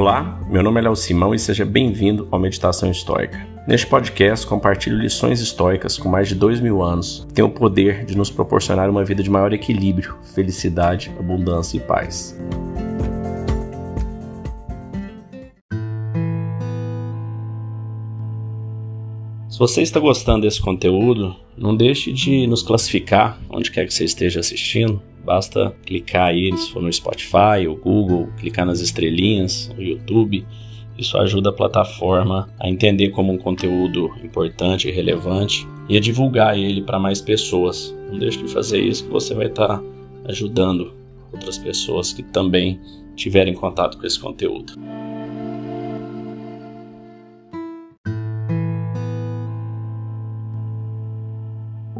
Olá, meu nome é Léo Simão e seja bem-vindo ao Meditação Histórica. Neste podcast, compartilho lições históricas com mais de dois mil anos que têm o poder de nos proporcionar uma vida de maior equilíbrio, felicidade, abundância e paz. Se você está gostando desse conteúdo, não deixe de nos classificar onde quer que você esteja assistindo Basta clicar aí, se for no Spotify ou Google, clicar nas estrelinhas, no YouTube. Isso ajuda a plataforma a entender como um conteúdo importante e relevante e a divulgar ele para mais pessoas. Não deixe de fazer isso que você vai estar tá ajudando outras pessoas que também tiverem contato com esse conteúdo.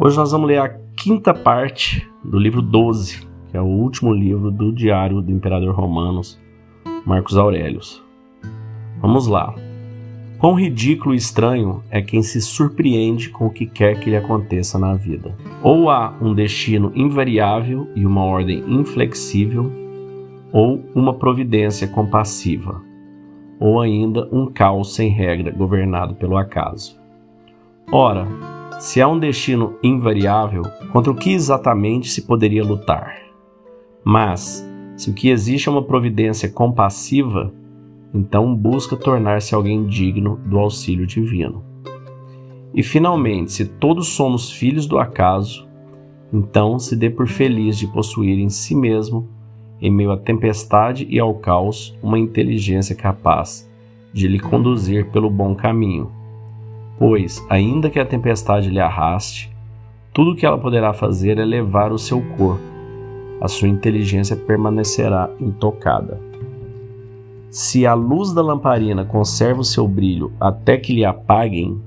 Hoje nós vamos ler a quinta parte do livro 12, que é o último livro do Diário do Imperador Romanos, Marcos Aurelius. Vamos lá. Quão ridículo e estranho é quem se surpreende com o que quer que lhe aconteça na vida. Ou há um destino invariável e uma ordem inflexível, ou uma providência compassiva, ou ainda um caos sem regra governado pelo acaso. Ora, se há um destino invariável, contra o que exatamente se poderia lutar? Mas, se o que existe é uma providência compassiva, então busca tornar-se alguém digno do auxílio divino. E finalmente, se todos somos filhos do acaso, então se dê por feliz de possuir em si mesmo, em meio à tempestade e ao caos, uma inteligência capaz de lhe conduzir pelo bom caminho Pois, ainda que a tempestade lhe arraste, tudo o que ela poderá fazer é levar o seu corpo. A sua inteligência permanecerá intocada. Se a luz da lamparina conserva o seu brilho até que lhe apaguem,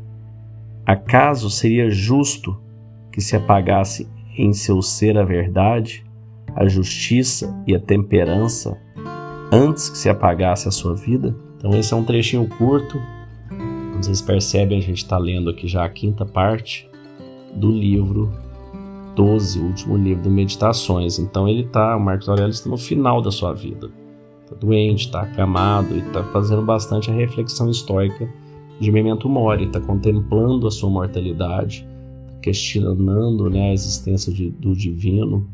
acaso seria justo que se apagasse em seu ser a verdade, a justiça e a temperança antes que se apagasse a sua vida? Então, esse é um trechinho curto vocês percebem, a gente está lendo aqui já a quinta parte do livro 12, o último livro do Meditações. Então ele está, o Marcos Aurelius está no final da sua vida. Está doente, está acamado e está fazendo bastante a reflexão histórica de Memento Mori, está contemplando a sua mortalidade, questionando né, a existência de, do divino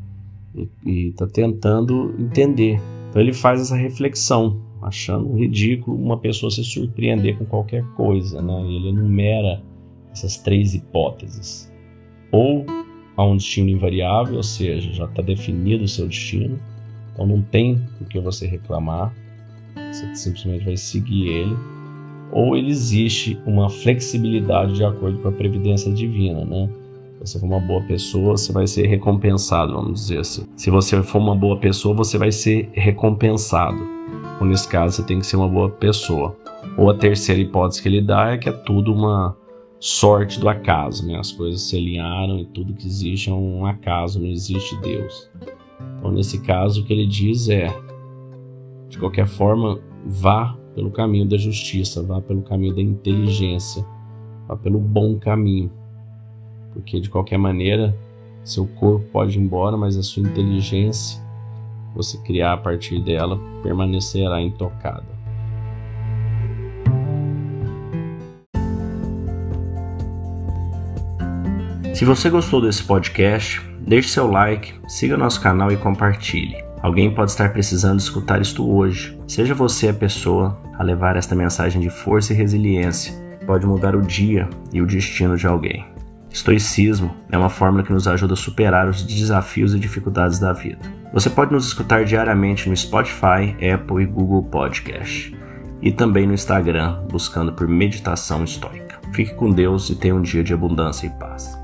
e está tentando entender. Então ele faz essa reflexão achando ridículo uma pessoa se surpreender com qualquer coisa, né? Ele enumera essas três hipóteses. Ou há um destino invariável, ou seja, já está definido o seu destino, então não tem por que você reclamar, você simplesmente vai seguir ele. Ou ele existe uma flexibilidade de acordo com a previdência divina, né? Você for uma boa pessoa, você vai ser recompensado, vamos dizer assim. Se você for uma boa pessoa, você vai ser recompensado ou nesse caso você tem que ser uma boa pessoa. Ou a terceira hipótese que ele dá é que é tudo uma sorte do acaso, né? As coisas se alinharam e tudo que existe é um acaso, não existe Deus. Então, nesse caso, o que ele diz é: de qualquer forma, vá pelo caminho da justiça, vá pelo caminho da inteligência, vá pelo bom caminho. Porque, de qualquer maneira, seu corpo pode ir embora, mas a sua inteligência você criar a partir dela permanecerá intocada. Se você gostou desse podcast, deixe seu like, siga nosso canal e compartilhe. Alguém pode estar precisando escutar isto hoje. Seja você a pessoa a levar esta mensagem de força e resiliência. Pode mudar o dia e o destino de alguém. Estoicismo é uma fórmula que nos ajuda a superar os desafios e dificuldades da vida. Você pode nos escutar diariamente no Spotify, Apple e Google Podcast e também no Instagram, buscando por Meditação Estoica. Fique com Deus e tenha um dia de abundância e paz.